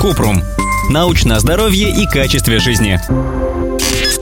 Купрум. Научное здоровье и качестве жизни.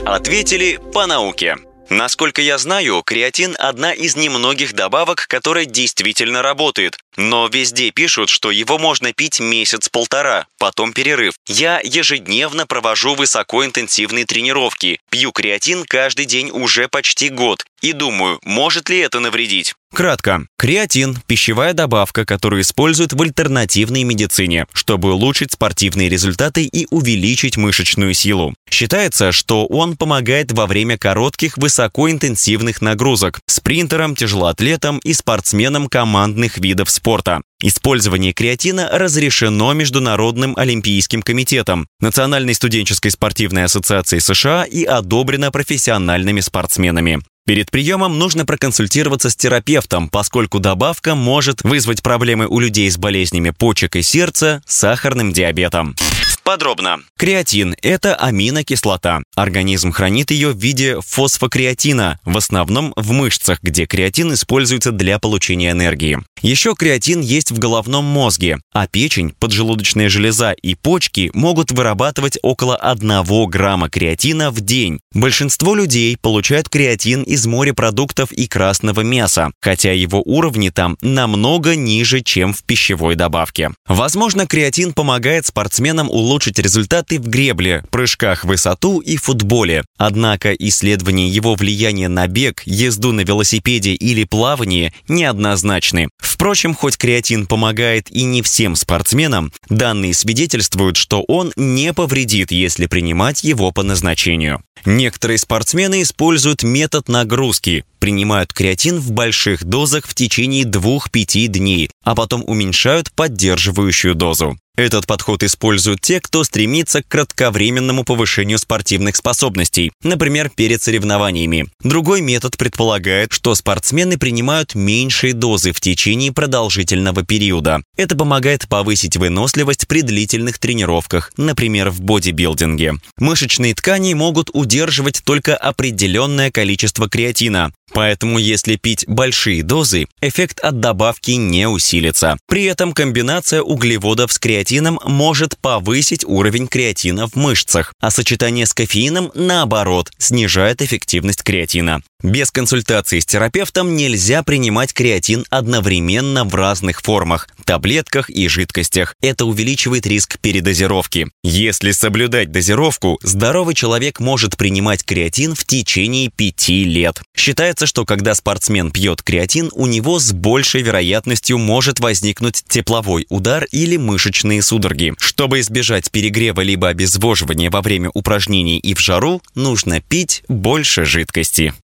Ответили по науке. Насколько я знаю, креатин – одна из немногих добавок, которая действительно работает. Но везде пишут, что его можно пить месяц-полтора, потом перерыв. Я ежедневно провожу высокоинтенсивные тренировки, пью креатин каждый день уже почти год. И думаю, может ли это навредить? Кратко. Креатин – пищевая добавка, которую используют в альтернативной медицине, чтобы улучшить спортивные результаты и увеличить мышечную силу. Считается, что он помогает во время коротких высокоинтенсивных нагрузок спринтерам, тяжелоатлетам и спортсменам командных видов спорта. Использование креатина разрешено Международным олимпийским комитетом, Национальной студенческой спортивной ассоциацией США и одобрено профессиональными спортсменами. Перед приемом нужно проконсультироваться с терапевтом, поскольку добавка может вызвать проблемы у людей с болезнями почек и сердца, сахарным диабетом. Подробно. Креатин – это аминокислота. Организм хранит ее в виде фосфокреатина, в основном в мышцах, где креатин используется для получения энергии. Еще креатин есть в головном мозге, а печень, поджелудочная железа и почки могут вырабатывать около 1 грамма креатина в день. Большинство людей получают креатин из морепродуктов и красного мяса, хотя его уровни там намного ниже, чем в пищевой добавке. Возможно, креатин помогает спортсменам улучшить результаты в гребле, прыжках в высоту и футболе. Однако исследования его влияния на бег, езду на велосипеде или плавание неоднозначны. Впрочем, хоть креатин помогает и не всем спортсменам, данные свидетельствуют, что он не повредит, если принимать его по назначению. Некоторые спортсмены используют метод нагрузки, принимают креатин в больших дозах в течение 2-5 дней, а потом уменьшают поддерживающую дозу. Этот подход используют те, кто стремится к кратковременному повышению спортивных способностей, например, перед соревнованиями. Другой метод предполагает, что спортсмены принимают меньшие дозы в течение продолжительного периода. Это помогает повысить выносливость при длительных тренировках, например, в бодибилдинге. Мышечные ткани могут удерживать только определенное количество креатина, Поэтому если пить большие дозы, эффект от добавки не усилится. При этом комбинация углеводов с креатином может повысить уровень креатина в мышцах, а сочетание с кофеином, наоборот, снижает эффективность креатина. Без консультации с терапевтом нельзя принимать креатин одновременно в разных формах – таблетках и жидкостях. Это увеличивает риск передозировки. Если соблюдать дозировку, здоровый человек может принимать креатин в течение 5 лет. Считается, что когда спортсмен пьет креатин, у него с большей вероятностью может возникнуть тепловой удар или мышечные судороги. Чтобы избежать перегрева либо обезвоживания во время упражнений и в жару, нужно пить больше жидкости.